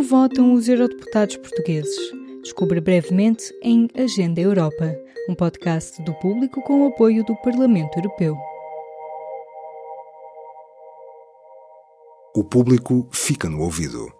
Como votam os eurodeputados portugueses? Descubra brevemente em Agenda Europa, um podcast do público com o apoio do Parlamento Europeu. O público fica no ouvido.